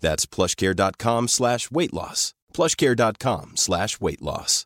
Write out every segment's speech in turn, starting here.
That's plushcare.com slash weight loss. plushcare.com slash weight loss.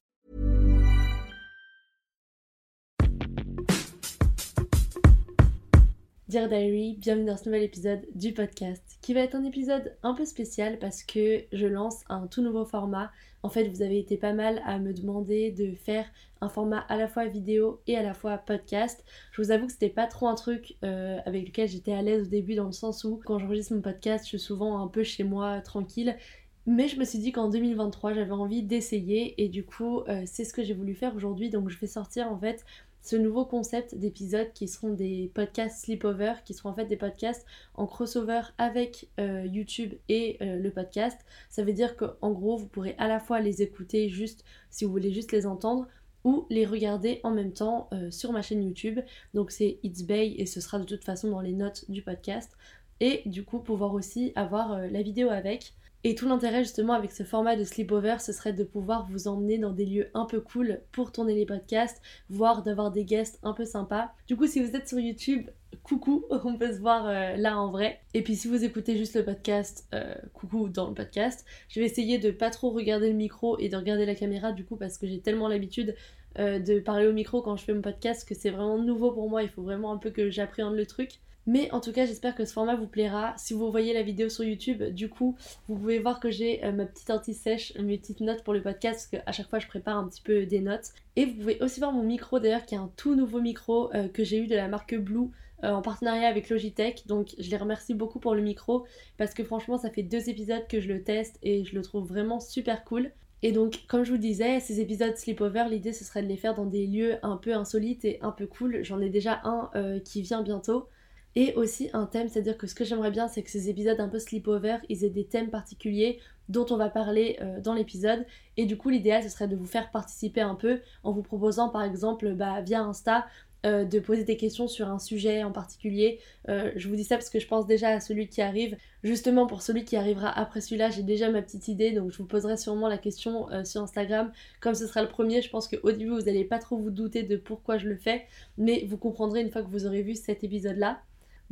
Dear Diary, bienvenue dans ce nouvel épisode du podcast qui va être un épisode un peu spécial parce que je lance un tout nouveau format. En fait, vous avez été pas mal à me demander de faire un format à la fois vidéo et à la fois podcast. Je vous avoue que c'était pas trop un truc euh, avec lequel j'étais à l'aise au début dans le sens où quand j'enregistre mon podcast, je suis souvent un peu chez moi tranquille. Mais je me suis dit qu'en 2023, j'avais envie d'essayer et du coup, euh, c'est ce que j'ai voulu faire aujourd'hui. Donc, je vais sortir en fait ce nouveau concept d'épisodes qui seront des podcasts sleepover, qui seront en fait des podcasts en crossover avec euh, YouTube et euh, le podcast. Ça veut dire qu'en gros, vous pourrez à la fois les écouter juste si vous voulez juste les entendre ou les regarder en même temps euh, sur ma chaîne YouTube. Donc c'est It's Bay et ce sera de toute façon dans les notes du podcast. Et du coup pouvoir aussi avoir la vidéo avec. Et tout l'intérêt justement avec ce format de sleepover, ce serait de pouvoir vous emmener dans des lieux un peu cool pour tourner les podcasts, voire d'avoir des guests un peu sympas. Du coup, si vous êtes sur YouTube, coucou, on peut se voir euh, là en vrai. Et puis si vous écoutez juste le podcast, euh, coucou dans le podcast, je vais essayer de pas trop regarder le micro et de regarder la caméra du coup parce que j'ai tellement l'habitude euh, de parler au micro quand je fais mon podcast que c'est vraiment nouveau pour moi, il faut vraiment un peu que j'appréhende le truc. Mais en tout cas, j'espère que ce format vous plaira. Si vous voyez la vidéo sur YouTube, du coup, vous pouvez voir que j'ai euh, ma petite anti-sèche, mes petites notes pour le podcast, parce qu'à chaque fois, je prépare un petit peu des notes. Et vous pouvez aussi voir mon micro, d'ailleurs, qui est un tout nouveau micro euh, que j'ai eu de la marque Blue euh, en partenariat avec Logitech. Donc, je les remercie beaucoup pour le micro, parce que franchement, ça fait deux épisodes que je le teste et je le trouve vraiment super cool. Et donc, comme je vous disais, ces épisodes sleepover, l'idée ce serait de les faire dans des lieux un peu insolites et un peu cool. J'en ai déjà un qui vient bientôt et aussi un thème, c'est-à-dire que ce que j'aimerais bien, c'est que ces épisodes un peu sleepover, ils aient des thèmes particuliers dont on va parler euh, dans l'épisode. Et du coup, l'idéal, ce serait de vous faire participer un peu en vous proposant, par exemple, bah, via Insta, euh, de poser des questions sur un sujet en particulier. Euh, je vous dis ça parce que je pense déjà à celui qui arrive. Justement, pour celui qui arrivera après celui-là, j'ai déjà ma petite idée, donc je vous poserai sûrement la question sur Instagram. Comme ce sera le premier, je pense qu'au début, vous n'allez pas trop vous douter de pourquoi je le fais, mais vous comprendrez une fois que vous aurez vu cet épisode-là.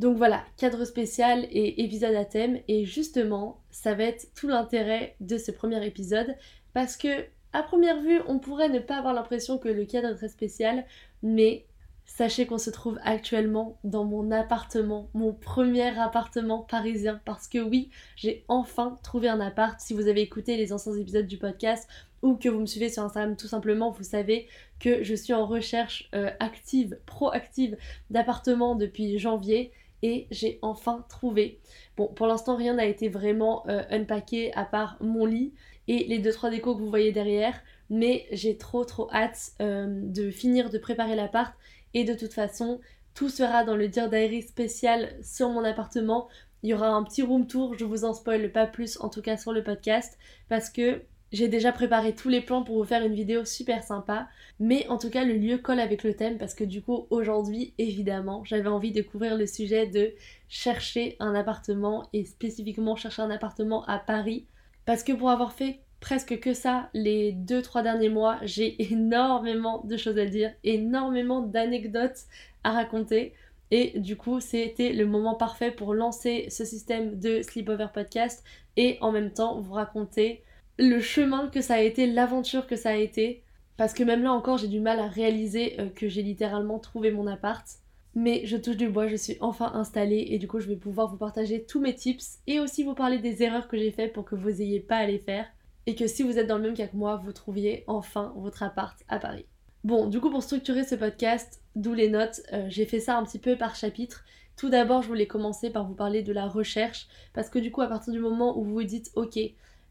Donc voilà, cadre spécial et épisode à thème. Et justement, ça va être tout l'intérêt de ce premier épisode parce que, à première vue, on pourrait ne pas avoir l'impression que le cadre est très spécial, mais sachez qu'on se trouve actuellement dans mon appartement, mon premier appartement parisien. Parce que oui, j'ai enfin trouvé un appart. Si vous avez écouté les anciens épisodes du podcast, ou que vous me suivez sur Instagram tout simplement, vous savez que je suis en recherche euh, active, proactive d'appartement depuis janvier et j'ai enfin trouvé. Bon, pour l'instant, rien n'a été vraiment euh, unpacké à part mon lit et les 2-3 décos que vous voyez derrière, mais j'ai trop trop hâte euh, de finir de préparer l'appart et de toute façon, tout sera dans le Dear Diary spécial sur mon appartement. Il y aura un petit room tour, je vous en spoil pas plus en tout cas sur le podcast parce que j'ai déjà préparé tous les plans pour vous faire une vidéo super sympa, mais en tout cas le lieu colle avec le thème parce que du coup aujourd'hui évidemment j'avais envie de couvrir le sujet de chercher un appartement et spécifiquement chercher un appartement à Paris parce que pour avoir fait presque que ça les 2-3 derniers mois. J'ai énormément de choses à dire, énormément d'anecdotes à raconter. Et du coup, c'était le moment parfait pour lancer ce système de Sleepover Podcast et en même temps vous raconter le chemin que ça a été, l'aventure que ça a été. Parce que même là encore, j'ai du mal à réaliser euh, que j'ai littéralement trouvé mon appart. Mais je touche du bois, je suis enfin installée et du coup je vais pouvoir vous partager tous mes tips et aussi vous parler des erreurs que j'ai faites pour que vous n'ayez pas à les faire et que si vous êtes dans le même cas que moi, vous trouviez enfin votre appart à Paris. Bon, du coup pour structurer ce podcast, d'où les notes, euh, j'ai fait ça un petit peu par chapitre. Tout d'abord, je voulais commencer par vous parler de la recherche parce que du coup à partir du moment où vous vous dites OK,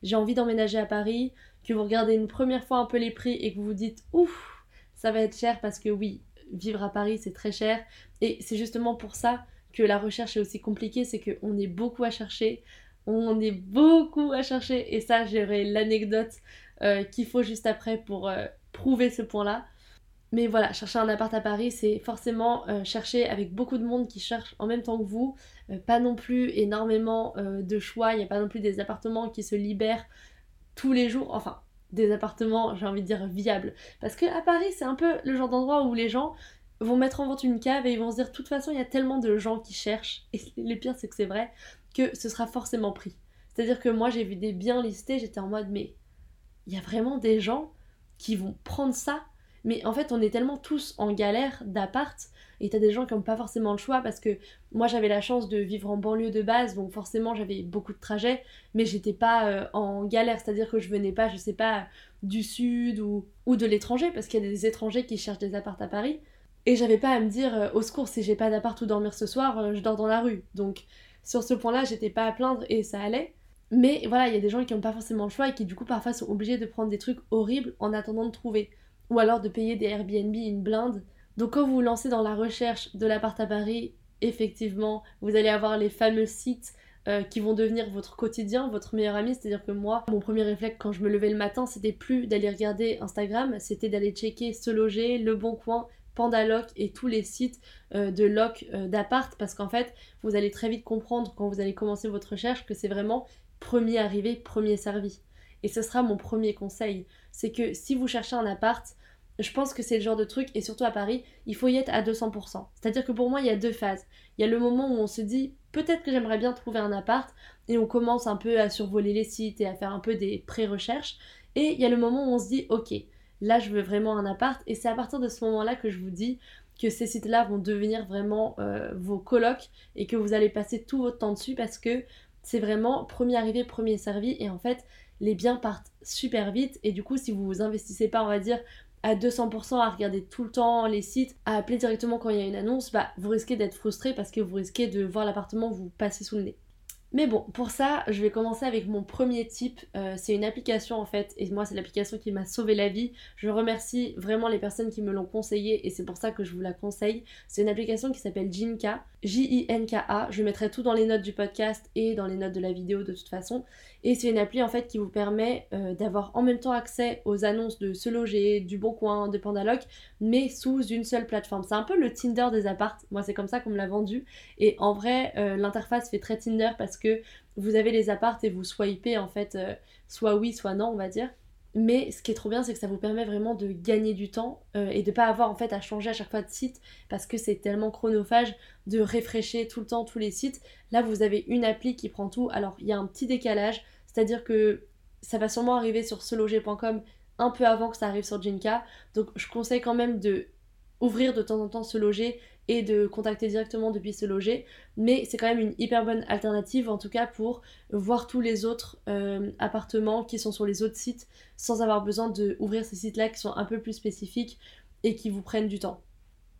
j'ai envie d'emménager à Paris, que vous regardez une première fois un peu les prix et que vous vous dites ouf, ça va être cher parce que oui, vivre à Paris c'est très cher et c'est justement pour ça que la recherche est aussi compliquée, c'est qu'on est beaucoup à chercher, on est beaucoup à chercher et ça j'aurai l'anecdote euh, qu'il faut juste après pour euh, prouver ce point-là. Mais voilà, chercher un appart à Paris, c'est forcément euh, chercher avec beaucoup de monde qui cherche en même temps que vous. Pas non plus énormément de choix, il n'y a pas non plus des appartements qui se libèrent tous les jours. Enfin, des appartements, j'ai envie de dire, viables. Parce que à Paris, c'est un peu le genre d'endroit où les gens vont mettre en vente une cave et ils vont se dire, de toute façon, il y a tellement de gens qui cherchent, et le pire, c'est que c'est vrai, que ce sera forcément pris. C'est-à-dire que moi, j'ai vu des biens listés, j'étais en mode, mais il y a vraiment des gens qui vont prendre ça. Mais en fait, on est tellement tous en galère d'appart, et t'as des gens qui n'ont pas forcément le choix parce que moi j'avais la chance de vivre en banlieue de base, donc forcément j'avais beaucoup de trajets, mais j'étais pas euh, en galère, c'est-à-dire que je venais pas, je sais pas, du sud ou, ou de l'étranger, parce qu'il y a des étrangers qui cherchent des apparts à Paris. Et j'avais pas à me dire euh, au secours si j'ai pas d'appart où dormir ce soir, euh, je dors dans la rue. Donc sur ce point-là, j'étais pas à plaindre et ça allait. Mais voilà, il y a des gens qui n'ont pas forcément le choix et qui du coup parfois sont obligés de prendre des trucs horribles en attendant de trouver. Ou alors de payer des Airbnb une blinde. Donc quand vous vous lancez dans la recherche de l'appart à Paris, effectivement, vous allez avoir les fameux sites euh, qui vont devenir votre quotidien, votre meilleur ami. C'est-à-dire que moi, mon premier réflexe quand je me levais le matin, c'était plus d'aller regarder Instagram, c'était d'aller checker Se Loger, Le Bon Coin, Pandaloc et tous les sites euh, de loc euh, d'appart parce qu'en fait, vous allez très vite comprendre quand vous allez commencer votre recherche que c'est vraiment premier arrivé, premier servi. Et ce sera mon premier conseil. C'est que si vous cherchez un appart, je pense que c'est le genre de truc, et surtout à Paris, il faut y être à 200%. C'est-à-dire que pour moi, il y a deux phases. Il y a le moment où on se dit, peut-être que j'aimerais bien trouver un appart, et on commence un peu à survoler les sites et à faire un peu des pré-recherches. Et il y a le moment où on se dit, ok, là je veux vraiment un appart, et c'est à partir de ce moment-là que je vous dis que ces sites-là vont devenir vraiment euh, vos colocs, et que vous allez passer tout votre temps dessus parce que c'est vraiment premier arrivé, premier servi, et en fait, les biens partent super vite, et du coup, si vous vous investissez pas, on va dire, à 200% à regarder tout le temps les sites, à appeler directement quand il y a une annonce, bah vous risquez d'être frustré parce que vous risquez de voir l'appartement vous passer sous le nez. Mais bon, pour ça, je vais commencer avec mon premier type. Euh, c'est une application en fait, et moi c'est l'application qui m'a sauvé la vie. Je remercie vraiment les personnes qui me l'ont conseillé et c'est pour ça que je vous la conseille. C'est une application qui s'appelle Jinka, J-I-N-K-A. Je mettrai tout dans les notes du podcast et dans les notes de la vidéo de toute façon. Et c'est une appli en fait qui vous permet euh, d'avoir en même temps accès aux annonces de Se Loger, du Bon Coin, de Pandaloc, mais sous une seule plateforme. C'est un peu le Tinder des appartes. Moi c'est comme ça qu'on me l'a vendu. Et en vrai, euh, l'interface fait très Tinder parce que vous avez les appartes et vous swipez en fait euh, soit oui, soit non, on va dire. Mais ce qui est trop bien, c'est que ça vous permet vraiment de gagner du temps et de pas avoir en fait à changer à chaque fois de site parce que c'est tellement chronophage de réfléchir tout le temps tous les sites. Là, vous avez une appli qui prend tout. Alors, il y a un petit décalage, c'est-à-dire que ça va sûrement arriver sur seloger.com un peu avant que ça arrive sur Jinka. Donc, je conseille quand même de ouvrir de temps en temps ce loger et de contacter directement depuis ce loger. Mais c'est quand même une hyper bonne alternative, en tout cas pour voir tous les autres euh, appartements qui sont sur les autres sites sans avoir besoin d'ouvrir ces sites-là qui sont un peu plus spécifiques et qui vous prennent du temps.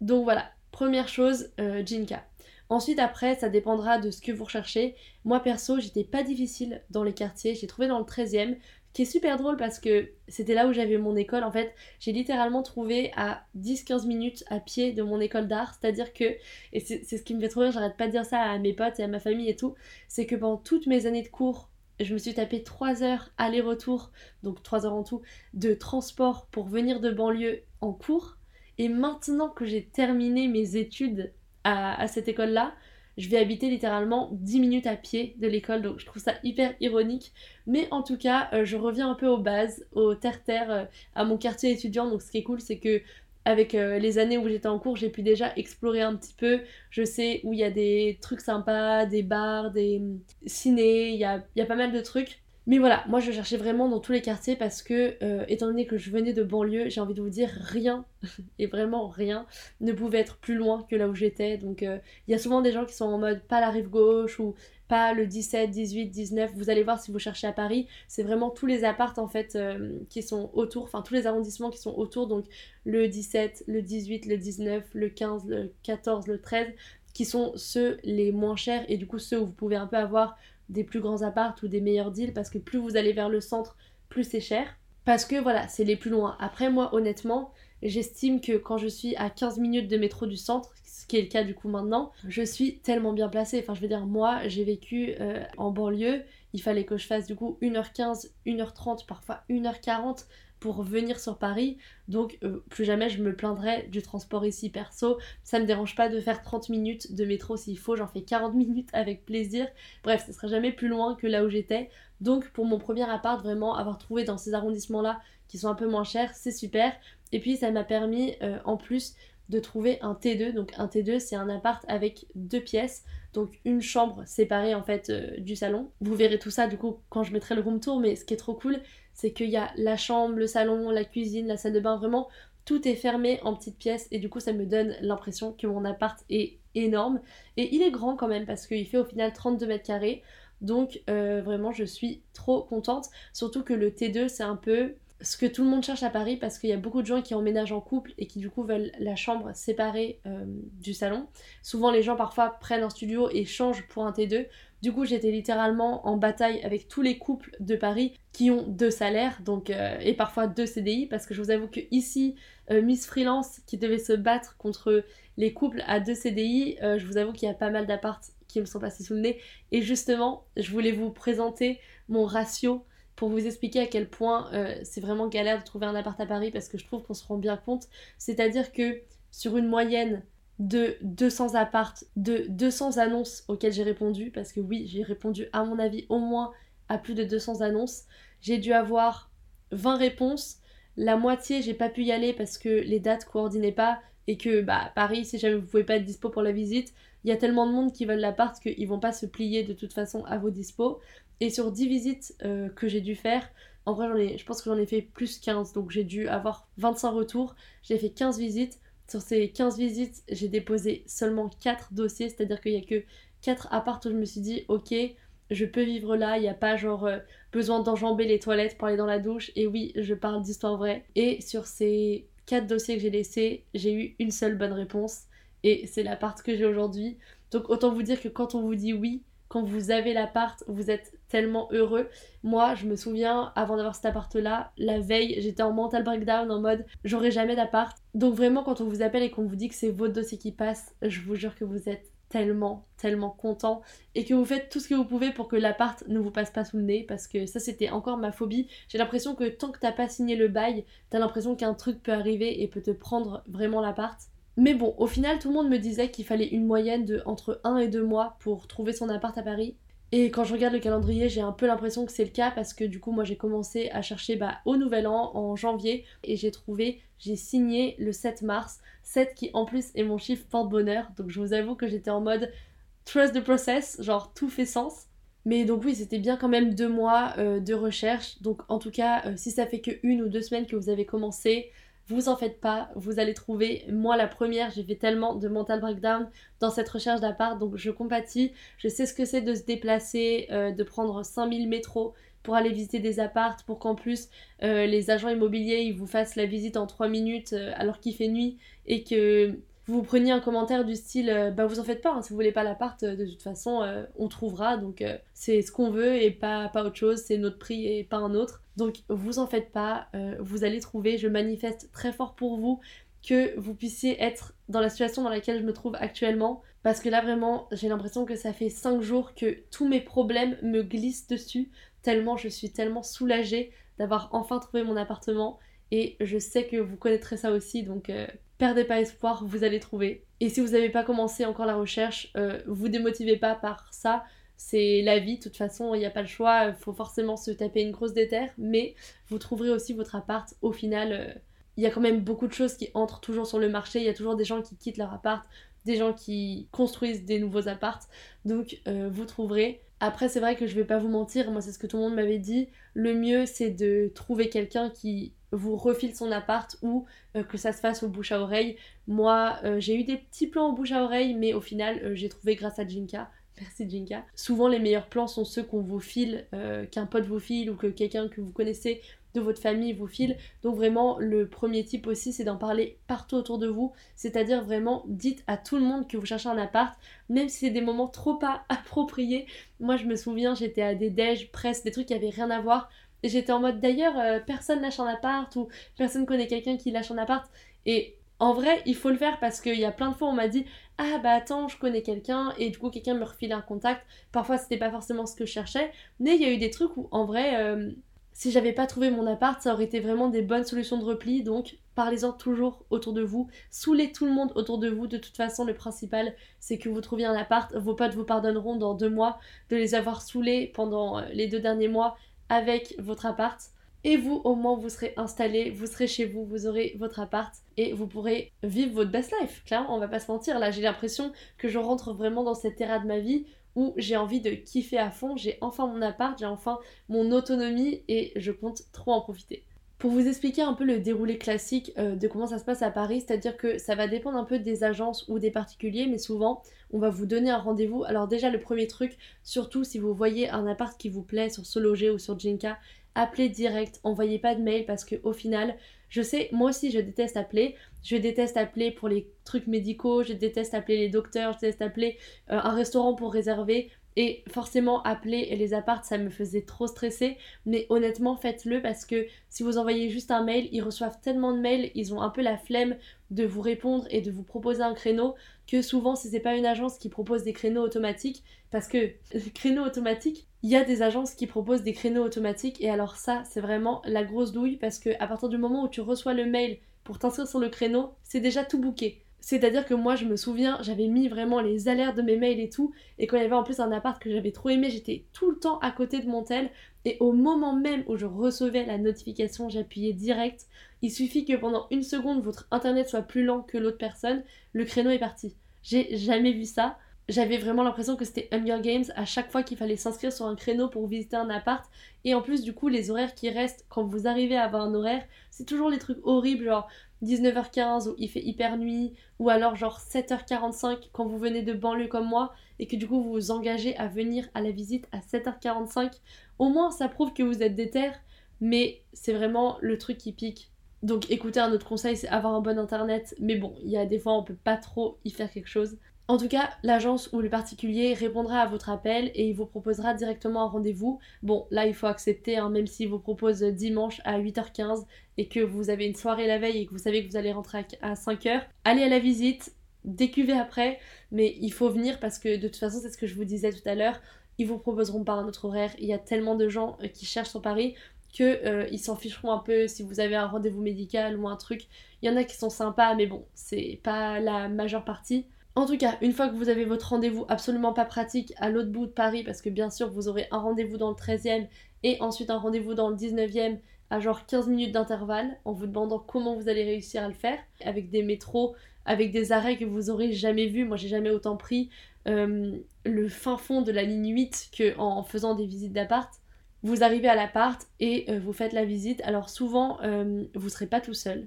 Donc voilà, première chose, euh, Jinka. Ensuite, après, ça dépendra de ce que vous recherchez. Moi, perso, j'étais pas difficile dans les quartiers. J'ai trouvé dans le 13e, qui est super drôle parce que c'était là où j'avais mon école. En fait, j'ai littéralement trouvé à 10-15 minutes à pied de mon école d'art. C'est-à-dire que, et c'est ce qui me fait trop rire, j'arrête pas de dire ça à mes potes et à ma famille et tout, c'est que pendant toutes mes années de cours, je me suis tapé 3 heures aller-retour, donc 3 heures en tout, de transport pour venir de banlieue en cours. Et maintenant que j'ai terminé mes études à, cette école-là, je vais habiter littéralement 10 minutes à pied de l'école, donc je trouve ça hyper ironique. Mais en tout cas, euh, je reviens un peu aux bases, au terre-terre, euh, à mon quartier étudiant. Donc ce qui est cool, c'est que avec euh, les années où j'étais en cours, j'ai pu déjà explorer un petit peu. Je sais où il y a des trucs sympas, des bars, des hum, ciné, il y y a pas mal de trucs. Mais voilà, moi je cherchais vraiment dans tous les quartiers parce que, euh, étant donné que je venais de banlieue, j'ai envie de vous dire, rien, et vraiment rien, ne pouvait être plus loin que là où j'étais. Donc euh, il y a souvent des gens qui sont en mode pas la rive gauche ou pas le 17, 18, 19. Vous allez voir si vous cherchez à Paris, c'est vraiment tous les apparts en fait euh, qui sont autour, enfin tous les arrondissements qui sont autour. Donc le 17, le 18, le 19, le 15, le 14, le 13 qui sont ceux les moins chers et du coup ceux où vous pouvez un peu avoir des plus grands apparts ou des meilleurs deals parce que plus vous allez vers le centre, plus c'est cher. Parce que voilà, c'est les plus loin. Après, moi, honnêtement, j'estime que quand je suis à 15 minutes de métro du centre, ce qui est le cas du coup maintenant, je suis tellement bien placée. Enfin, je veux dire, moi, j'ai vécu euh, en banlieue, il fallait que je fasse du coup 1h15, 1h30, parfois 1h40 pour venir sur Paris. Donc euh, plus jamais je me plaindrai du transport ici perso. Ça me dérange pas de faire 30 minutes de métro s'il faut, j'en fais 40 minutes avec plaisir. Bref, ce sera jamais plus loin que là où j'étais. Donc pour mon premier appart, vraiment avoir trouvé dans ces arrondissements-là qui sont un peu moins chers, c'est super. Et puis ça m'a permis euh, en plus de trouver un T2. Donc un T2 c'est un appart avec deux pièces, donc une chambre séparée en fait euh, du salon. Vous verrez tout ça du coup quand je mettrai le room tour, mais ce qui est trop cool c'est qu'il y a la chambre, le salon, la cuisine, la salle de bain, vraiment tout est fermé en petites pièces. Et du coup ça me donne l'impression que mon appart est énorme. Et il est grand quand même parce qu'il fait au final 32 mètres carrés. Donc euh, vraiment je suis trop contente. Surtout que le T2 c'est un peu ce que tout le monde cherche à Paris parce qu'il y a beaucoup de gens qui emménagent en couple et qui du coup veulent la chambre séparée euh, du salon. Souvent les gens parfois prennent un studio et changent pour un T2. Du coup j'étais littéralement en bataille avec tous les couples de Paris qui ont deux salaires donc, euh, et parfois deux CDI parce que je vous avoue que ici euh, Miss Freelance qui devait se battre contre les couples à deux CDI, je vous avoue qu'il y a pas mal d'apparts qui me sont passés sous le nez et justement je voulais vous présenter mon ratio pour vous expliquer à quel point euh, c'est vraiment galère de trouver un appart à Paris parce que je trouve qu'on se rend bien compte. C'est-à-dire que sur une moyenne de 200 apparts, de 200 annonces auxquelles j'ai répondu, parce que oui, j'ai répondu à mon avis au moins à plus de 200 annonces, j'ai dû avoir 20 réponses. La moitié, j'ai pas pu y aller parce que les dates coordonnaient pas et que bah Paris, si jamais vous pouvez pas être dispo pour la visite, il y a tellement de monde qui veulent l'appart qu'ils vont pas se plier de toute façon à vos dispos. Et sur 10 visites euh, que j'ai dû faire, en vrai, j'en ai, je pense que j'en ai fait plus 15. Donc j'ai dû avoir 25 retours. J'ai fait 15 visites. Sur ces 15 visites, j'ai déposé seulement 4 dossiers. C'est-à-dire qu'il n'y a que 4 apparts où je me suis dit, ok, je peux vivre là. Il n'y a pas genre euh, besoin d'enjamber les toilettes pour aller dans la douche. Et oui, je parle d'histoire vraie. Et sur ces 4 dossiers que j'ai laissés, j'ai eu une seule bonne réponse. Et c'est l'appart que j'ai aujourd'hui. Donc autant vous dire que quand on vous dit oui, quand vous avez l'appart, vous êtes tellement heureux. Moi, je me souviens, avant d'avoir cet appart-là, la veille, j'étais en mental breakdown en mode j'aurai jamais d'appart. Donc vraiment, quand on vous appelle et qu'on vous dit que c'est votre dossier qui passe, je vous jure que vous êtes tellement, tellement content et que vous faites tout ce que vous pouvez pour que l'appart ne vous passe pas sous le nez parce que ça c'était encore ma phobie. J'ai l'impression que tant que t'as pas signé le bail, t'as l'impression qu'un truc peut arriver et peut te prendre vraiment l'appart. Mais bon, au final, tout le monde me disait qu'il fallait une moyenne de entre 1 et 2 mois pour trouver son appart à Paris. Et quand je regarde le calendrier, j'ai un peu l'impression que c'est le cas parce que du coup, moi j'ai commencé à chercher bah, au nouvel an, en janvier, et j'ai trouvé, j'ai signé le 7 mars, 7 qui en plus est mon chiffre porte-bonheur. Donc je vous avoue que j'étais en mode trust the process, genre tout fait sens. Mais donc oui, c'était bien quand même deux mois euh, de recherche. Donc en tout cas, euh, si ça fait que une ou deux semaines que vous avez commencé, vous en faites pas, vous allez trouver. Moi, la première, j'ai fait tellement de mental breakdown dans cette recherche d'appart, donc je compatis. Je sais ce que c'est de se déplacer, euh, de prendre 5000 métros pour aller visiter des appartes, pour qu'en plus euh, les agents immobiliers ils vous fassent la visite en 3 minutes euh, alors qu'il fait nuit et que vous preniez un commentaire du style euh, bah vous en faites pas hein, si vous voulez pas l'appart euh, de toute façon euh, on trouvera donc c'est ce qu'on veut et pas, autre chose c'est notre prix et pas un autre. Donc vous en faites pas vous allez trouver je manifeste très fort pour vous que vous puissiez être dans la situation dans laquelle je me trouve actuellement parce que là vraiment j'ai l'impression que ça fait 5 jours que tous mes problèmes me glissent dessus tellement je suis tellement soulagée d'avoir enfin trouvé mon appartement et je sais que vous connaîtrez ça aussi donc perdez pas espoir, vous allez trouver. Et si vous n'avez pas commencé encore la recherche, euh, vous démotivez pas par ça. C'est la vie, de toute façon, il n'y a pas le choix, il faut forcément se taper une grosse déterre, mais vous trouverez aussi votre appart. Au final, euh, il y a quand même beaucoup de choses qui entrent toujours sur le marché, il y a toujours des gens qui quittent leur appart, des gens qui construisent des nouveaux apparts, donc euh, vous trouverez. Après, c'est vrai que je vais pas vous mentir, moi c'est ce que tout le monde m'avait dit, le mieux c'est de trouver quelqu'un qui vous refile son appart ou euh, que ça se fasse au bouche à oreille. Moi, euh, j'ai eu des petits plans au bouche à oreille, mais au final, euh, j'ai trouvé grâce à Jinka. Merci Jinka. Souvent, les meilleurs plans sont ceux qu'on vous file, qu'un pote vous file ou que quelqu'un que vous connaissez de votre famille vous file. Donc vraiment, le premier type aussi, c'est d'en parler partout autour de vous. C'est-à-dire vraiment, dites à tout le monde que vous cherchez un appart, même si c'est des moments trop pas appropriés. Moi, je me souviens, j'étais à des déj, presse, des trucs qui avaient rien à voir. J'étais en mode d'ailleurs, euh, personne lâche un appart ou personne connaît quelqu'un qui lâche un appart. Et en vrai, il faut le faire parce qu'il y a plein de fois on m'a dit Ah bah attends, je connais quelqu'un et du coup quelqu'un me refile un contact. Parfois c'était pas forcément ce que je cherchais, mais il y a eu des trucs où en vrai, euh, si j'avais pas trouvé mon appart, ça aurait été vraiment des bonnes solutions de repli. Donc parlez-en toujours autour de vous, saoulez tout le monde autour de vous. De toute façon, le principal c'est que vous trouviez un appart. Vos potes vous pardonneront dans deux mois de les avoir saoulés pendant euh, les deux derniers mois avec votre appart. Et vous, au moins, vous serez installé, vous serez chez vous, vous aurez votre appart et vous pourrez vivre votre best life. Clairement, on va pas se mentir. Là, j'ai l'impression que je rentre vraiment dans cette ère de ma vie où j'ai envie de kiffer à fond. J'ai enfin mon appart, j'ai enfin mon autonomie et je compte trop en profiter. Pour vous expliquer un peu le déroulé classique euh, de comment ça se passe à Paris, c'est-à-dire que ça va dépendre un peu des agences ou des particuliers, mais souvent on va vous donner un rendez-vous. Alors déjà le premier truc, surtout si vous voyez un appart qui vous plaît sur Sologer ou sur Jinka, appelez direct, envoyez pas de mail parce que au final, je sais, moi aussi je déteste appeler. Je déteste appeler pour les trucs médicaux, je déteste appeler les docteurs, je déteste appeler euh, un restaurant pour réserver. Et forcément, appeler les apparts, ça me faisait trop stresser. Mais honnêtement, faites-le parce que si vous envoyez juste un mail, ils reçoivent tellement de mails, ils ont un peu la flemme de vous répondre et de vous proposer un créneau que souvent, si c'est pas une agence qui propose des créneaux automatiques, parce que créneaux automatiques, il y a des agences qui proposent des créneaux automatiques et alors ça, c'est vraiment la grosse douille parce que à partir du moment où tu reçois le mail pour t'inscrire sur le créneau, c'est déjà tout booké. C'est-à-dire que moi, je me souviens, j'avais mis vraiment les alertes de mes mails et tout. Et quand il y avait en plus un appart que j'avais trop aimé, j'étais tout le temps à côté de mon tel. Et au moment même où je recevais la notification, j'appuyais direct. Il suffit que pendant une seconde, votre internet soit plus lent que l'autre personne, le créneau est parti. J'ai jamais vu ça. J'avais vraiment l'impression que c'était Hunger Games à chaque fois qu'il fallait s'inscrire sur un créneau pour visiter un appart. Et en plus, du coup, les horaires qui restent quand vous arrivez à avoir un horaire, c'est toujours les trucs horribles, genre 19h15 où il fait hyper nuit, ou alors genre 7h45 quand vous venez de banlieue comme moi et que du coup vous vous engagez à venir à la visite à 7h45, au moins ça prouve que vous êtes déter, mais c'est vraiment le truc qui pique. Donc écoutez, un autre conseil c'est avoir un bon internet, mais bon, il y a des fois on peut pas trop y faire quelque chose. En tout cas, l'agence ou le particulier répondra à votre appel et il vous proposera directement un rendez-vous. Bon, là, il faut accepter, hein, même s'il vous propose dimanche à 8h15 et que vous avez une soirée la veille et que vous savez que vous allez rentrer à 5h. Allez à la visite, décuvez après, mais il faut venir parce que de toute façon, c'est ce que je vous disais tout à l'heure, ils vous proposeront pas un autre horaire. Il y a tellement de gens euh, qui cherchent sur Paris que euh, ils s'en ficheront un peu si vous avez un rendez-vous médical ou un truc. Il y en a qui sont sympas, mais bon, c'est pas la majeure partie. En tout cas, une fois que vous avez votre rendez-vous absolument pas pratique à l'autre bout de Paris, parce que bien sûr vous aurez un rendez-vous dans le 13e et ensuite un rendez-vous dans le 19e à genre 15 minutes d'intervalle en vous demandant comment vous allez réussir à le faire, avec des métros, avec des arrêts que vous aurez jamais vus. Moi j'ai jamais autant pris euh, le fin fond de la ligne 8 que en faisant des visites d'appart. Vous arrivez à l'appart et euh, vous faites la visite. Alors souvent, euh, vous serez pas tout seul.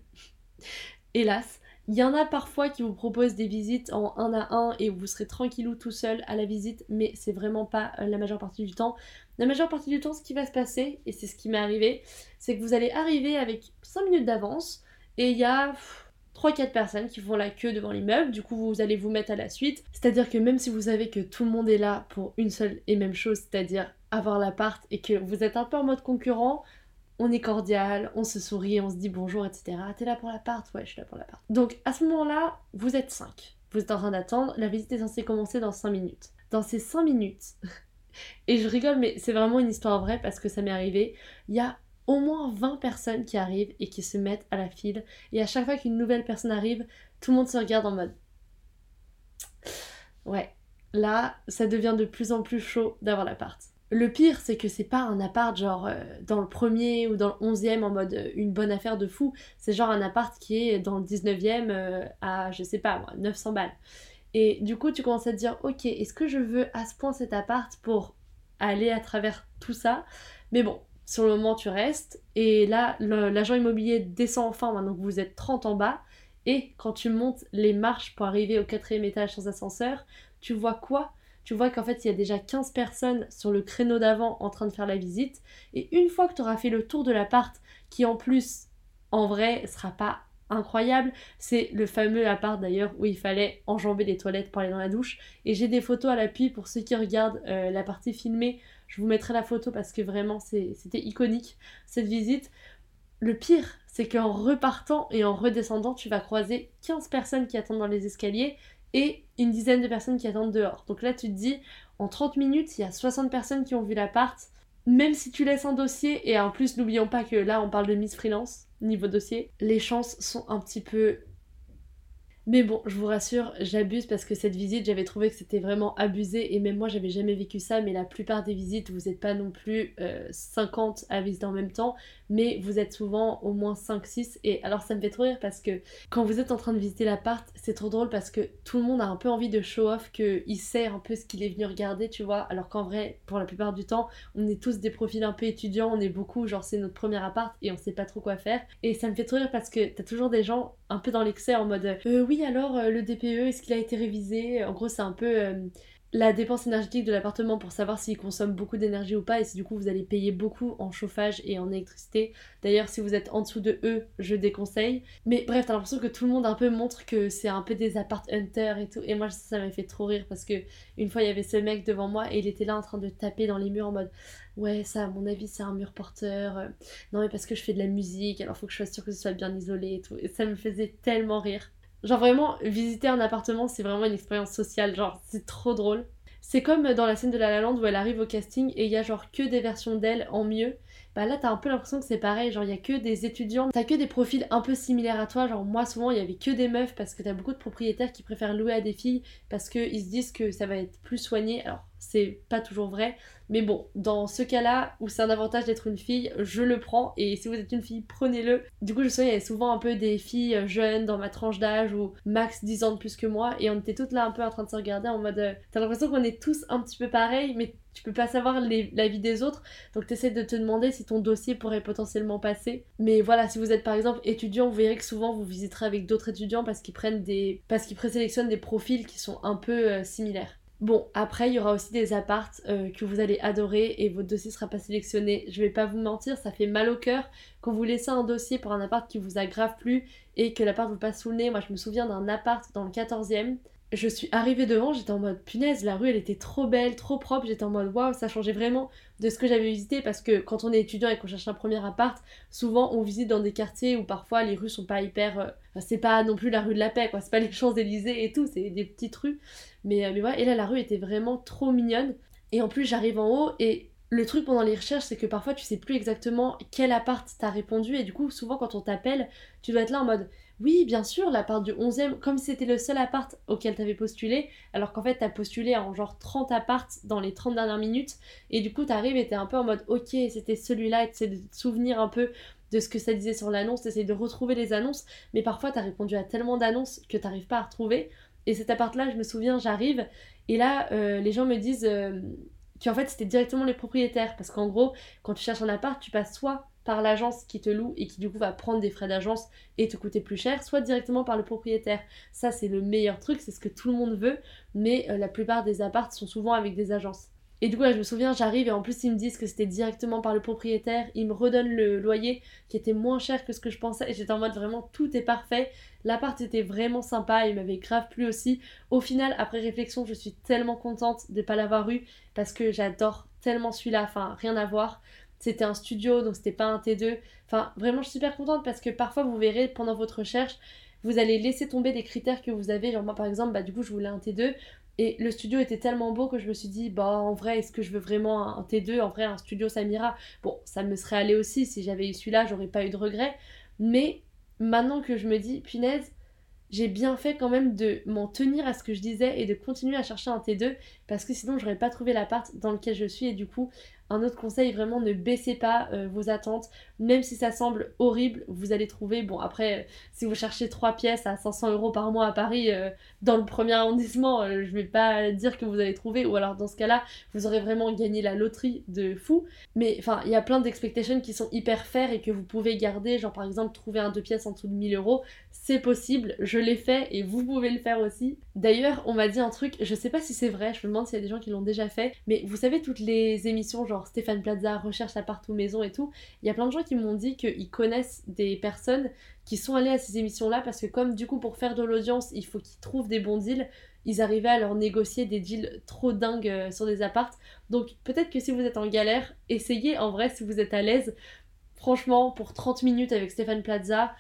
Hélas, il y en a parfois qui vous proposent des visites en un à un et vous serez tranquillou tout seul à la visite, mais c'est vraiment pas euh, la majeure partie du temps. La majeure partie du temps, ce qui va se passer, et c'est ce qui m'est arrivé, c'est que vous allez arriver avec 5 minutes d'avance et il y a 3-4 personnes qui font la queue devant l'immeuble, du coup vous allez vous mettre à la suite. C'est-à-dire que même si vous savez que tout le monde est là pour une seule et même chose, c'est-à-dire avoir l'appart et que vous êtes un peu en mode concurrent, on est cordial, on se sourit, on se dit bonjour, etc. T'es là pour l'appart? Ouais, je suis là pour l'appart. Donc à ce moment-là, vous êtes 5. Vous êtes en train d'attendre, la visite est censée commencer dans 5 minutes. Dans ces 5 minutes, et je rigole, mais c'est vraiment une histoire vraie parce que ça m'est arrivé, il y a au moins 20 personnes qui arrivent et qui se mettent à la file. Et à chaque fois qu'une nouvelle personne arrive, tout le monde se regarde en mode. Ouais, là, ça devient de plus en plus chaud d'avoir l'appart. Le pire, c'est que c'est pas un appart genre euh, dans le premier ou dans le onzième en mode euh, une bonne affaire de fou. C'est genre un appart qui est dans le 19e euh, à, je sais pas moi, 900 balles. Et du coup, tu commences à te dire, ok, est-ce que je veux à ce point cet appart pour aller à travers tout ça? Mais bon, sur le moment, tu restes. Et là, l'agent immobilier descend enfin, maintenant que vous êtes 30 en bas. Et quand tu montes les marches pour arriver au quatrième étage sans ascenseur, tu vois quoi? Tu vois qu'en fait, il y a déjà 15 personnes sur le créneau d'avant en train de faire la visite. Et une fois que tu auras fait le tour de l'appart, qui en plus, en vrai, sera pas incroyable, c'est le fameux appart d'ailleurs où il fallait enjamber les toilettes pour aller dans la douche. Et j'ai des photos à l'appui pour ceux qui regardent euh, la partie filmée. Je vous mettrai la photo parce que vraiment c'était iconique cette visite. Le pire, c'est qu'en repartant et en redescendant, tu vas croiser 15 personnes qui attendent dans les escaliers et une dizaine de personnes qui attendent dehors. Donc là, tu te dis, en 30 minutes, il y a 60 personnes qui ont vu l'appart. Même si tu laisses un dossier, et en plus, n'oublions pas que là, on parle de Miss Freelance, niveau dossier, les chances sont un petit peu mais bon, je vous rassure, j'abuse parce que cette visite, j'avais trouvé que c'était vraiment abusé et même moi, j'avais jamais vécu ça. Mais la plupart des visites, vous n'êtes pas non plus 50 euh, à visiter en même temps, mais vous êtes souvent au moins 5-6. Et alors, ça me fait trop rire parce que quand vous êtes en train de visiter l'appart, c'est trop drôle parce que tout le monde a un peu envie de show off, qu'il sait un peu ce qu'il est venu regarder, tu vois. Alors qu'en vrai, pour la plupart du temps, on est tous des profils un peu étudiants, on est beaucoup, genre c'est notre premier appart et on sait pas trop quoi faire. Et ça me fait trop rire parce que t'as toujours des gens un peu dans l'excès en mode euh, oui alors euh, le DPE est-ce qu'il a été révisé? En gros c'est un peu euh, la dépense énergétique de l'appartement pour savoir s'il consomme beaucoup d'énergie ou pas et si du coup vous allez payer beaucoup en chauffage et en électricité. D'ailleurs si vous êtes en dessous de eux, je déconseille. Mais bref, t'as l'impression que tout le monde un peu montre que c'est un peu des appart hunters et tout. Et moi ça m'a fait trop rire parce que une fois il y avait ce mec devant moi et il était là en train de taper dans les murs en mode ouais ça à mon avis c'est un mur porteur. Non mais parce que je fais de la musique alors faut que je sois sûre que ce soit bien isolé et tout. Et ça me faisait tellement rire. Genre vraiment, visiter un appartement, c'est vraiment une expérience sociale. Genre, c'est trop drôle. C'est comme dans la scène de La La Land où elle arrive au casting et il y a genre que des versions d'elle en mieux. Bah là, t'as un peu l'impression que c'est pareil. Genre, il y a que des étudiants. T'as que des profils un peu similaires à toi. Genre, moi, souvent, il y avait que des meufs parce que t'as beaucoup de propriétaires qui préfèrent louer à des filles parce qu'ils se disent que ça va être plus soigné. Alors, c'est pas toujours vrai. Mais bon, dans ce cas-là, où c'est un avantage d'être une fille, je le prends. Et si vous êtes une fille, prenez-le. Du coup, je sais, il y avait souvent un peu des filles euh, jeunes dans ma tranche d'âge ou max 10 ans de plus que moi. Et on était toutes là un peu en train de se regarder en mode. Euh, t'as l'impression qu'on est tous un petit peu pareils, mais tu peux pas savoir la vie des autres, donc tu essaies de te demander si ton dossier pourrait potentiellement passer. Mais voilà, si vous êtes par exemple étudiant, vous verrez que souvent vous visiterez avec d'autres étudiants parce qu'ils prennent des. parce qu'ils présélectionnent des profils qui sont un peu euh, similaires. Bon, après, il y aura aussi des appartes euh, que vous allez adorer et votre dossier sera pas sélectionné. Je vais pas vous mentir, ça fait mal au cœur quand vous laissez un dossier pour un appart qui vous a grave plu et que l'appart vous passe sous le nez. Moi, je me souviens d'un appart dans le 14e. Je suis arrivée devant, j'étais en mode punaise, la rue elle était trop belle, trop propre. J'étais en mode waouh, ça changeait vraiment de ce que j'avais visité parce que quand on est étudiant et qu'on cherche un premier appart, souvent on visite dans des quartiers où parfois les rues sont pas hyper. Euh, c'est pas non plus la rue de la paix, quoi. C'est pas les Champs-Élysées et tout, c'est des petites rues. Mais, euh, mais et là, la rue était vraiment trop mignonne. Et en plus, j'arrive en haut et le truc pendant les recherches, c'est que parfois tu sais plus exactement quel appart t'as répondu. Et du coup, souvent quand on t'appelle, tu dois être là en mode oui, bien sûr, l'appart du 11e, comme c'était le seul appart auquel t'avais postulé, alors qu'en fait t'as postulé en genre 30 apparts dans les 30 dernières minutes. Et du coup, t'arrives et t'es un peu en mode ok, c'était celui-là, et t'essaies de te souvenir un peu de ce que ça disait sur l'annonce, t'essayes de retrouver les annonces. Mais parfois, t'as répondu à tellement d'annonces que t'arrives pas à retrouver. Et cet appart-là, je me souviens, j'arrive, et là, euh, les gens me disent euh, qu'en fait, c'était directement les propriétaires. Parce qu'en gros, quand tu cherches un appart, tu passes soit par l'agence qui te loue et qui du coup va prendre des frais d'agence et te coûter plus cher, soit directement par le propriétaire. Ça, c'est le meilleur truc, c'est ce que tout le monde veut, mais euh, la plupart des apparts sont souvent avec des agences. Et du coup, là, je me souviens, j'arrive et en plus, ils me disent que c'était directement par le propriétaire. Ils me redonnent le loyer qui était moins cher que ce que je pensais. Et j'étais en mode vraiment, tout est parfait. L'appart était vraiment sympa. Il m'avait grave plu aussi. Au final, après réflexion, je suis tellement contente de ne pas l'avoir eu parce que j'adore tellement celui-là. Enfin, rien à voir. C'était un studio, donc c'était pas un T2. Enfin, vraiment, je suis super contente parce que parfois, vous verrez pendant votre recherche, vous allez laisser tomber des critères que vous avez. Genre moi par exemple, bah du coup je voulais un T2, Et le studio était tellement beau que je me suis dit, bah en vrai, est-ce que je veux vraiment un T2 En vrai, un studio Samira, bon, ça me serait allé aussi. Si j'avais eu celui-là, j'aurais pas eu de regrets. Mais maintenant que je me dis, punaise, j'ai bien fait quand même de m'en tenir à ce que je disais et de continuer à chercher un T2 parce que sinon j'aurais pas trouvé l'appart dans lequel je suis et du coup un autre conseil, vraiment ne baissez pas euh, vos attentes, même si ça semble horrible, vous allez trouver, bon après, si vous cherchez 3 pièces à 500 euros par mois à Paris, euh, dans le premier arrondissement, euh, je vais pas dire que vous allez trouver, ou alors dans ce cas-là, vous aurez vraiment gagné la loterie de fou. Mais enfin, il y a plein d'expectations qui sont hyper faires et que vous pouvez garder, genre par exemple trouver un 2 pièces en dessous de 1000 euros, c'est possible, je l'ai fait et vous pouvez le faire aussi. D'ailleurs, on m'a dit un truc, je sais pas si c'est vrai, je me demande s'il y a des gens qui l'ont déjà fait, mais vous savez toutes les émissions genre Stéphane Plaza, recherche appart ou maison et tout, il y a plein de gens qui m'ont dit qu'ils connaissent des personnes qui sont allées à ces émissions-là parce que comme du coup pour faire de l'audience, il faut qu'ils trouvent des bons deals, ils arrivaient à leur négocier des deals trop dingues euh, sur des apparts. Donc peut-être que si vous êtes en galère, essayez en vrai si vous êtes à l'aise. Franchement, pour 30 minutes avec Stéphane Plaza,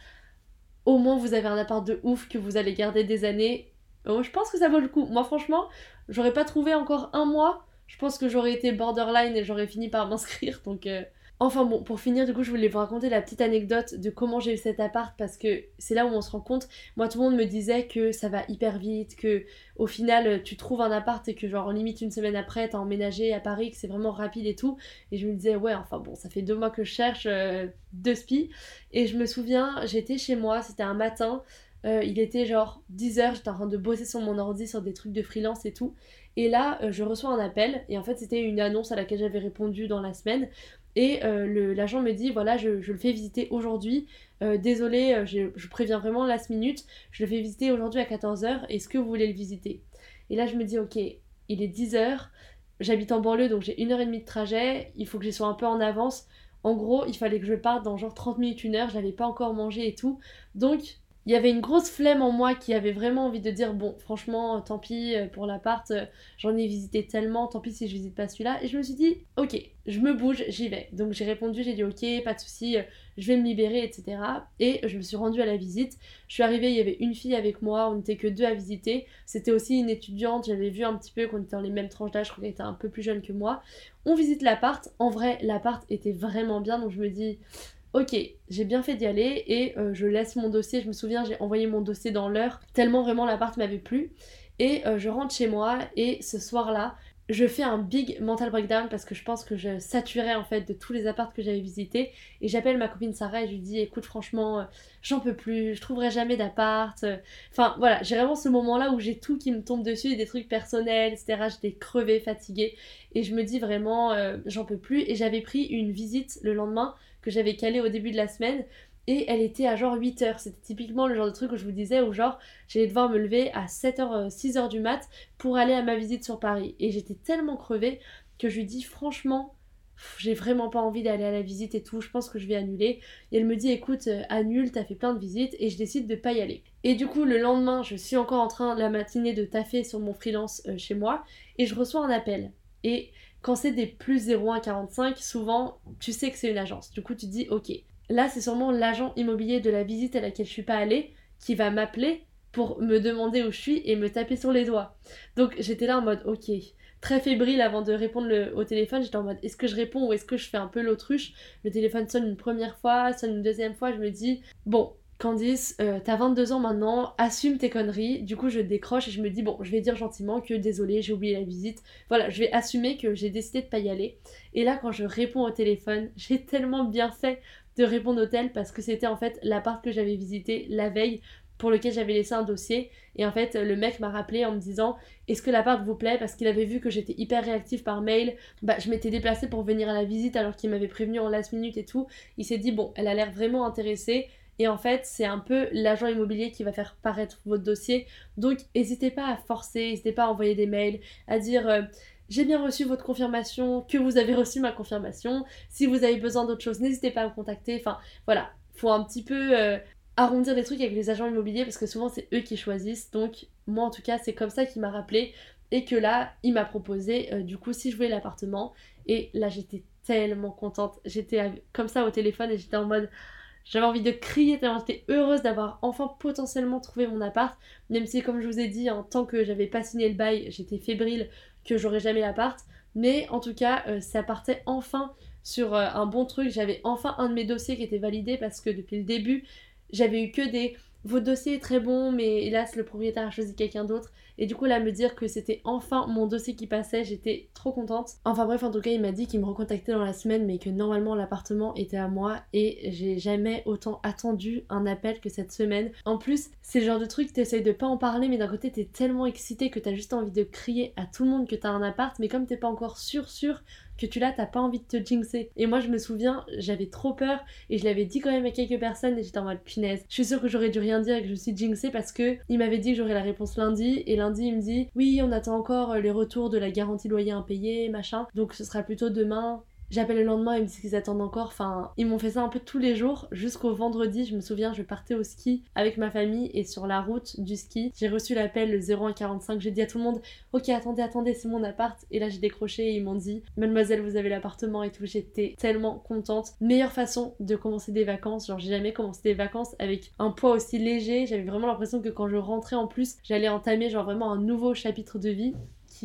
au moins vous avez un appart de ouf que vous allez garder des années. Oh, je pense que ça vaut le coup. Moi franchement, j'aurais pas trouvé encore un mois je pense que j'aurais été borderline et j'aurais fini par m'inscrire. Donc, euh, enfin bon, pour finir, du coup, je voulais vous raconter la petite anecdote de comment j'ai eu cet appart parce que c'est là où on se rend compte. Moi, tout le monde me disait que ça va hyper vite, que au final, tu trouves un appart et que, genre, limite une semaine après, t'as emménagé à Paris, que c'est vraiment rapide et tout. Et je me disais, ouais, enfin bon, ça fait deux mois que je cherche euh, deux spi. Et je me souviens, j'étais chez moi, c'était un matin. Euh, il était genre 10h, j'étais en train de bosser sur mon ordi sur des trucs de freelance et tout. Et là, euh, je reçois un appel, et en fait, c'était une annonce à laquelle j'avais répondu dans la semaine. Et euh, l'agent me dit voilà, je, le fais visiter aujourd'hui. Euh, désolé, je, préviens vraiment last minute. Je le fais visiter aujourd'hui à 14h. Est-ce que vous voulez le visiter? Et là, je me dis ok, il est 10h. J'habite en banlieue, donc j'ai une heure et demie de trajet. Il faut que je sois un peu en avance. En gros, il fallait que je parte dans genre 30 minutes, une heure. Je n'avais pas encore mangé et tout. Donc, il y avait une grosse flemme en moi qui avait vraiment envie de dire bon franchement tant pis euh, pour l'appart euh, j'en ai visité tellement tant pis si je visite pas celui-là. Et je me suis dit ok je me bouge j'y vais. Donc j'ai répondu j'ai dit ok pas de souci euh, je vais me libérer etc et je me suis rendue à la visite. Je suis arrivée il y avait une fille avec moi on n'était que deux à visiter. C'était aussi une étudiante j'avais vu un petit peu qu'on était dans les mêmes tranches d'âge je crois qu'elle était un peu plus jeune que moi. On visite l'appart. En vrai l'appart était vraiment bien donc je me dis ok, j'ai bien fait d'y aller et euh, je laisse mon dossier. Je me souviens, j'ai envoyé mon dossier dans l'heure, tellement vraiment l'appart m'avait plu. Et euh, je rentre chez moi et ce soir-là, je fais un big mental breakdown parce que je pense que je saturais en fait de tous les apparts que j'avais visités. Et j'appelle ma copine Sarah et je lui dis écoute, franchement, euh, j'en peux plus, je trouverai jamais d'appart. Enfin voilà, j'ai vraiment ce moment-là où j'ai tout qui me tombe dessus, des trucs personnels, etc. J'étais crevée, fatiguée. Et je me dis vraiment, j'en peux plus. Et j'avais pris une visite le lendemain que j'avais calé au début de la semaine et elle était à genre 8 heures. C'était typiquement le genre de truc où je vous disais où genre j'allais devoir me lever à 7h, 6h euh, du mat pour aller à ma visite sur Paris. Et j'étais tellement crevée que je lui dis franchement, j'ai vraiment pas envie d'aller à la visite et tout, je pense que je vais annuler. Et elle me dit écoute, euh, annule, t'as fait plein de visites et je décide de pas y aller. Et du coup, le lendemain, je suis encore en train la matinée de taffer sur mon freelance euh, chez moi et je reçois un appel. Et quand c'est des plus 0,145, souvent, tu sais que c'est une agence. Du coup, tu dis, ok. Là, c'est sûrement l'agent immobilier de la visite à laquelle je suis pas allée qui va m'appeler pour me demander où je suis et me taper sur les doigts. Donc, j'étais là en mode, ok. Très fébrile avant de répondre au téléphone, j'étais en mode est-ce que je réponds ou est-ce que je fais un peu l'autruche? Le téléphone sonne une première fois, sonne une deuxième fois, je me dis bon, Candice, euh, t'as 22 ans maintenant, assume tes conneries. Du coup, je décroche et je me dis, bon, je vais dire gentiment que désolé, j'ai oublié la visite. Voilà, je vais assumer que j'ai décidé de pas y aller. Et là, quand je réponds au téléphone, j'ai tellement bien fait de répondre au tel parce que c'était en fait l'appart que j'avais visité la veille pour lequel j'avais laissé un dossier. Et en fait, le mec m'a rappelé en me disant Est-ce que l'appart vous plaît? Parce qu'il avait vu que j'étais hyper réactive par mail. Bah, je m'étais déplacée pour venir à la visite alors qu'il m'avait prévenu en last minute et tout. Il s'est dit Bon, elle a l'air vraiment intéressée. Et en fait, c'est un peu l'agent immobilier qui va faire paraître votre dossier. Donc, n'hésitez pas à forcer, n'hésitez pas à envoyer des mails, à dire euh, j'ai bien reçu votre confirmation, que vous avez reçu ma confirmation. Si vous avez besoin d'autre chose, n'hésitez pas à me contacter. Enfin, voilà, faut un petit peu euh, arrondir les trucs avec les agents immobiliers parce que souvent c'est eux qui choisissent. Donc, moi en tout cas, c'est comme ça qu'il m'a rappelé et que là, il m'a proposé euh, du coup si je voulais l'appartement. Et là, j'étais tellement contente. J'étais comme ça au téléphone et j'étais en mode J'avais envie de crier tellement j'étais heureuse d'avoir enfin potentiellement trouvé mon appart. Même si, comme je vous ai dit, en tant que j'avais pas signé le bail, j'étais fébrile que j'aurais jamais l'appart. Mais en tout cas, euh, ça partait enfin sur euh, un bon truc. J'avais enfin un de mes dossiers qui était validé parce que depuis le début, j'avais eu que des votre dossier est très bon, mais hélas, le propriétaire a choisi quelqu'un d'autre. Et du coup, là, me dire que c'était enfin mon dossier qui passait, j'étais trop contente. Enfin bref, en tout cas, il m'a dit qu'il me recontactait dans la semaine, mais que normalement l'appartement était à moi. Et j'ai jamais autant attendu un appel que cette semaine. En plus, c'est le genre de truc, t'essayes de pas en parler, mais d'un côté, t'es tellement excité que t'as juste envie de crier à tout le monde que t'as un appart. Mais comme t'es pas encore sûr, sûr que tu l'as, t'as pas envie de te jinxer. Et moi, je me souviens, j'avais trop peur et je l'avais dit quand même à quelques personnes et j'étais en mode punaise. Je suis sûre que j'aurais dû rien dire et que je suis jinxée parce que il m'avait dit que j'aurais la réponse lundi et lundi il me dit oui, on attend encore les retours de la garantie loyer impayé, machin. Donc ce sera plutôt demain. J'appelle le lendemain, ils me disent qu'ils attendent encore. Enfin, ils m'ont fait ça un peu tous les jours jusqu'au vendredi. Je me souviens, je partais au ski avec ma famille et sur la route du ski, j'ai reçu l'appel le 0145. J'ai dit à tout le monde Ok, attendez, attendez, c'est mon appart. Et là, j'ai décroché et ils m'ont dit Mademoiselle, vous avez l'appartement et tout. J'étais tellement contente. Meilleure façon de commencer des vacances. Genre, j'ai jamais commencé des vacances avec un poids aussi léger. J'avais vraiment l'impression que quand je rentrais en plus, j'allais entamer genre vraiment un nouveau chapitre de vie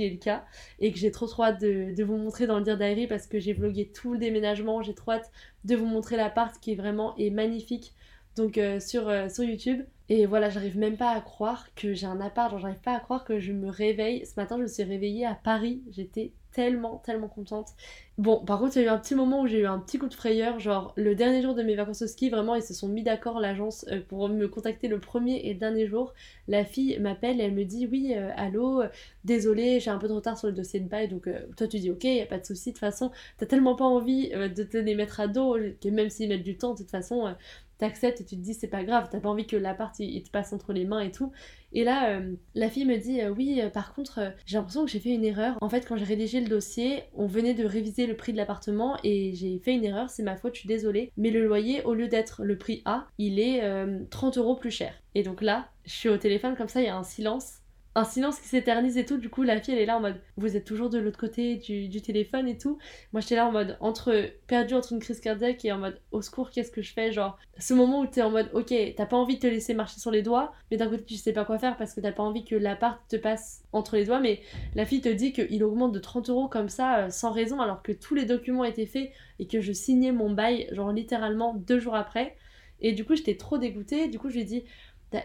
est le cas et que j'ai trop trop hâte de, vous montrer dans le Dear Diary parce que j'ai vlogué tout le déménagement, j'ai trop hâte de vous montrer l'appart qui est vraiment est magnifique donc euh, sur, euh, sur YouTube. Et voilà, j'arrive même pas à croire que j'ai un appart, j'arrive pas à croire que je me réveille. Ce matin, je me suis réveillée à Paris, j'étais tellement, tellement contente. Bon, par contre, il y a eu un petit moment où j'ai eu un petit coup de frayeur, genre le dernier jour de mes vacances au ski, vraiment, ils se sont mis d'accord, l'agence, euh, pour me contacter le premier et dernier jour. La fille m'appelle et elle me dit Oui, euh, allô, euh, désolé, j'ai un peu de retard sur le dossier de bail, donc toi tu dis Ok, y a pas de souci, de toute façon, t'as tellement pas envie de te les mettre à dos, que même s'ils mettent du temps, de toute façon, t'acceptes et tu te dis c'est pas grave, t'as pas envie que l'appart il, te passe entre les mains et tout. Et là, euh, la fille me dit euh, oui, euh, par contre, j'ai l'impression que j'ai fait une erreur. En fait, quand j'ai rédigé le dossier, on venait de réviser le prix de l'appartement et j'ai fait une erreur, c'est ma faute, je suis désolée. Mais le loyer, au lieu d'être le prix A, il est 30 euros plus cher. Et donc là, je suis au téléphone comme ça, il y a un silence un silence qui s'éternise et tout. Du coup, la fille, elle est là en mode, vous êtes toujours de l'autre côté du, téléphone et tout. Moi, j'étais là en mode, entre perdu entre une crise cardiaque et en mode, au secours, qu'est-ce que je fais? Genre, ce moment où t'es en mode, ok, t'as pas envie de te laisser marcher sur les doigts, mais d'un côté, tu sais pas quoi faire parce que t'as pas envie que l'appart te passe entre les doigts. Mais la fille te dit qu'il augmente de 30 euros comme ça, euh, sans raison, alors que tous les documents étaient faits et que je signais mon bail, genre littéralement deux jours après. Et du coup, j'étais trop dégoûtée. Du coup, je lui ai dit,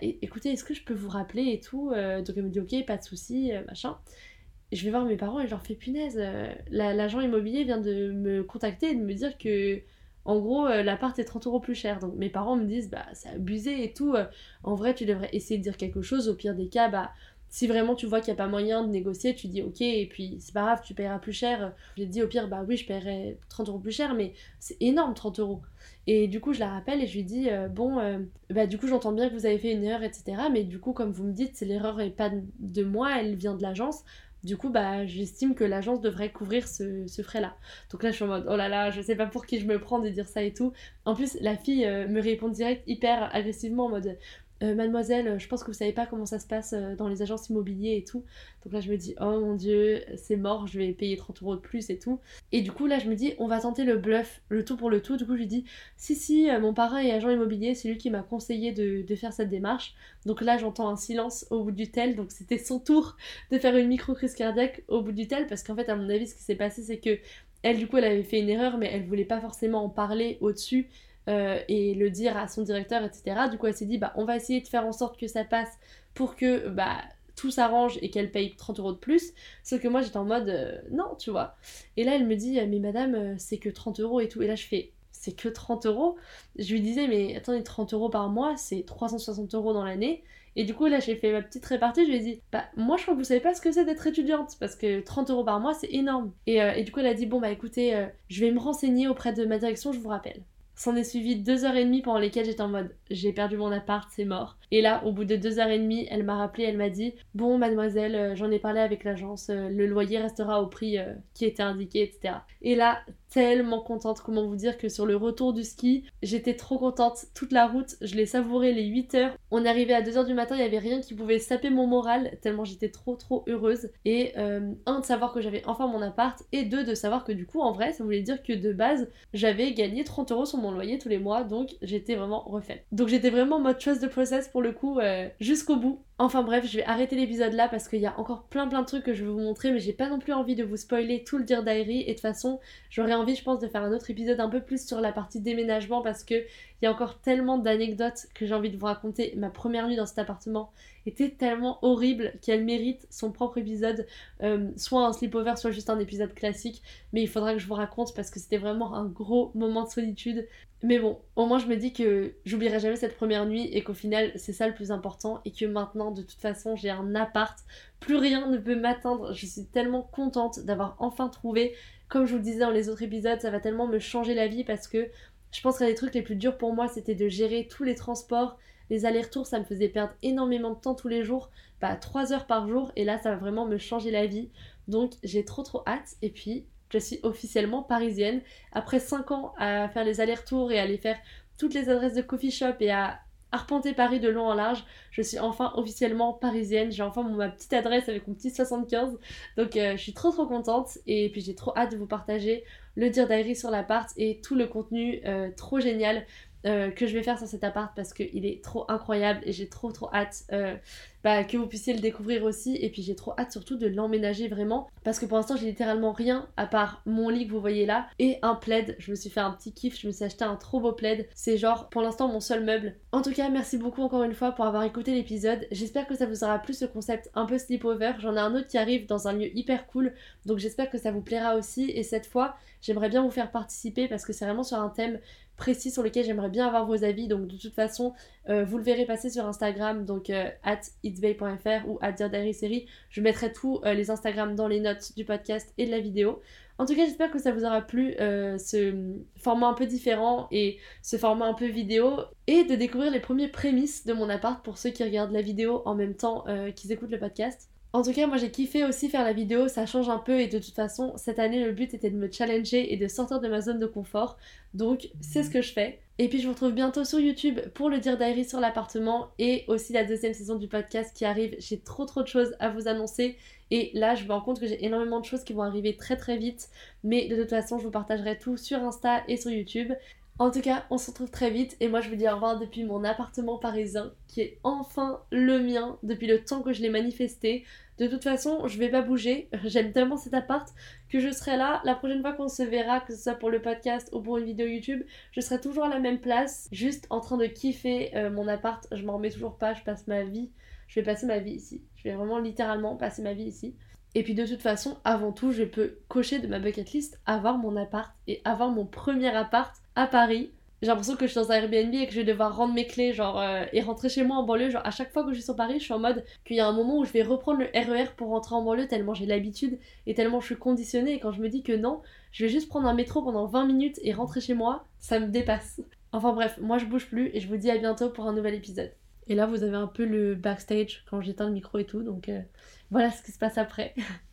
écoutez, est-ce que je peux vous rappeler et tout euh, Donc elle me dit ok, pas de souci, euh, machin. je vais voir mes parents et je leur fais punaise, euh, l'agent immobilier vient de me contacter et de me dire que en gros l'appart est 30 euros plus cher. Donc mes parents me disent bah c'est abusé et tout. en vrai tu devrais essayer de dire quelque chose. Au pire des cas bah si vraiment tu vois qu'il n'y a pas moyen de négocier, tu dis ok, et puis c'est pas grave, tu paieras plus cher. J'ai dit au pire, bah oui, je paierai 30 euros plus cher, mais c'est énorme 30 euros. Et du coup, je la rappelle et je lui dis euh, bon, euh, bah du coup, j'entends bien que vous avez fait une erreur, etc. Mais du coup, comme vous me dites, l'erreur et pas de moi, elle vient de l'agence. Du coup, bah, j'estime que l'agence devrait couvrir ce, frais-là. Donc là, je suis en mode, oh là là, je sais pas pour qui je me prends de dire ça et tout. En plus, la fille euh, me répond direct, hyper agressivement, en mode, euh, mademoiselle, je pense que vous savez pas comment ça se passe euh, dans les agences immobilières et tout. Donc là, je me dis, oh mon dieu, c'est mort, je vais payer 30 euros de plus et tout. Et du coup, là, je me dis, on va tenter le bluff, le tout pour le tout. Du coup, je lui dis, si, si, euh, mon parrain est agent immobilier, c'est lui qui m'a conseillé de, faire cette démarche. Donc là, j'entends un silence au bout du tel. Donc c'était son tour de faire une micro-crise cardiaque au bout du tel. Parce qu'en fait, à mon avis, ce qui s'est passé, c'est que elle, du coup, elle avait fait une erreur, mais elle voulait pas forcément en parler au-dessus. Euh, et le dire à son directeur, etc. Du coup, elle s'est dit, bah, on va essayer de faire en sorte que ça passe pour que bah, tout s'arrange et qu'elle paye 30 euros de plus. Sauf que moi, j'étais en mode, euh, non, tu vois. Et là, elle me dit, mais madame, euh, c'est que 30 euros et tout. Et là, je fais, c'est que 30 euros? Je lui disais, mais attendez, 30 euros par mois, c'est 360 euros dans l'année. Et du coup, là, j'ai fait ma petite répartie. Je lui ai dit, bah, moi, je crois que vous savez pas ce que c'est d'être étudiante. Parce que 30 euros par mois, c'est énorme. Et, et, du coup, elle a dit, bon, bah, écoutez, je vais me renseigner auprès de ma direction, je vous rappelle. S'en est suivi deux heures et demie pendant lesquelles j'étais en mode j'ai perdu mon appart, c'est mort. Et là, au bout de deux heures et demie, elle m'a rappelé, elle m'a dit bon mademoiselle, euh, j'en ai parlé avec l'agence, euh, le loyer restera au prix euh, qui était indiqué, etc. Et là, tellement contente. Comment vous dire que sur le retour du ski, j'étais trop contente. Toute la route, je l'ai savouré les 8 heures. On arrivé à 2h du matin, il n'y avait rien qui pouvait saper mon moral, tellement j'étais trop trop heureuse. Et euh, un, de savoir que j'avais enfin mon appart, et deux, de savoir que du coup, en vrai, ça voulait dire que de base, j'avais gagné 30 euros sur mon loyer tous les mois, donc j'étais vraiment refaite. Donc j'étais vraiment en mode trust the process pour le coup, euh, jusqu'au bout. Enfin bref, je vais arrêter l'épisode là parce qu'il y a encore plein plein de trucs que je vais vous montrer, mais j'ai pas non plus envie de vous spoiler tout le Dear Diary. Et de toute façon, j'aurais envie, je pense, de faire un autre épisode un peu plus sur la partie déménagement parce que il y a encore tellement d'anecdotes que j'ai envie de vous raconter. Ma première nuit dans cet appartement était tellement horrible qu'elle mérite son propre épisode, euh, soit un sleepover, soit juste un épisode classique. Mais il faudra que je vous raconte parce que c'était vraiment un gros moment de solitude. Mais bon, au moins je me dis que j'oublierai jamais cette première nuit et qu'au final c'est ça le plus important et que maintenant de toute façon j'ai un appart, plus rien ne peut m'atteindre. Je suis tellement contente d'avoir enfin trouvé. Comme je vous le disais dans les autres épisodes, ça va tellement me changer la vie parce que je pense que les trucs les plus durs pour moi c'était de gérer tous les transports, les allers-retours, ça me faisait perdre énormément de temps tous les jours, bah 3 heures par jour et là ça va vraiment me changer la vie. Donc j'ai trop trop hâte et puis je suis officiellement parisienne. Après 5 ans à faire les allers-retours et à aller faire toutes les adresses de coffee shop et à arpenter Paris de long en large, je suis enfin officiellement parisienne. J'ai enfin ma petite adresse avec mon petit 75. Donc euh, je suis trop trop contente et puis j'ai trop hâte de vous partager le dire Diary sur l'appart et tout le contenu euh, trop génial euh, que je vais faire sur cet appart parce qu'il est trop incroyable et j'ai trop trop hâte euh, bah, que vous puissiez le découvrir aussi. Et puis j'ai trop hâte surtout de l'emménager vraiment parce que pour l'instant j'ai littéralement rien à part mon lit que vous voyez là et un plaid. Je me suis fait un petit kiff je me suis acheté un trop beau plaid. C'est genre pour l'instant mon seul meuble. En tout cas merci beaucoup encore une fois pour avoir écouté l'épisode. J'espère que ça vous aura plu ce concept un peu sleepover. J'en ai un autre qui arrive dans un lieu hyper cool donc j'espère que ça vous plaira aussi. Et cette fois j'aimerais bien vous faire participer parce que c'est vraiment sur un thème précis sur lequel j'aimerais bien avoir vos avis. Donc de toute façon, euh, vous le verrez passer sur Instagram, donc euh, at itsbay.fr ou at série. Je mettrai tous euh, les Instagram dans les notes du podcast et de la vidéo. En tout cas, j'espère que ça vous aura plu ce format un peu différent et ce format un peu vidéo et de découvrir les premiers prémices de mon appart pour ceux qui regardent la vidéo en même temps qu'ils écoutent le podcast. En tout cas, moi j'ai kiffé aussi faire la vidéo, ça change un peu et de toute façon, cette année, le but était de me challenger et de sortir de ma zone de confort. Donc, c'est ce que je fais. Et puis, je vous retrouve bientôt sur YouTube pour le dire diary sur l'appartement et aussi la deuxième saison du podcast qui arrive. J'ai trop trop de choses à vous annoncer et là, je me rends compte que j'ai énormément de choses qui vont arriver très très vite. Mais de toute façon, je vous partagerai tout sur Insta et sur YouTube. En tout cas, on se retrouve très vite et moi je vous dis au revoir depuis mon appartement parisien qui est enfin le mien depuis le temps que je l'ai manifesté. De toute façon, je vais pas bouger. J'aime tellement cet appart que je serai là la prochaine fois qu'on se verra, que ce soit pour le podcast ou pour une vidéo YouTube. Je serai toujours à la même place, juste en train de kiffer euh, mon appart. Je m'en remets toujours pas. Je passe ma vie. Je vais passer ma vie ici. Je vais vraiment littéralement passer ma vie ici. Et puis de toute façon, avant tout, je peux cocher de ma bucket list avoir mon appart et avoir mon premier appart à Paris j'ai l'impression que je suis dans un Airbnb et que je vais devoir rendre mes clés genre euh, et rentrer chez moi en banlieue. Genre à chaque fois que je suis sur Paris je suis en mode qu'il y a un moment où je vais reprendre le RER e pour rentrer en banlieue tellement j'ai l'habitude et tellement je suis conditionnée. Et quand je me dis que non je vais juste prendre un métro pendant 20 minutes et rentrer chez moi ça me dépasse. Enfin bref moi je bouge plus et je vous dis à bientôt pour un nouvel épisode. Et là vous avez un peu le backstage quand j'éteins le micro et tout donc euh, voilà ce qui se passe après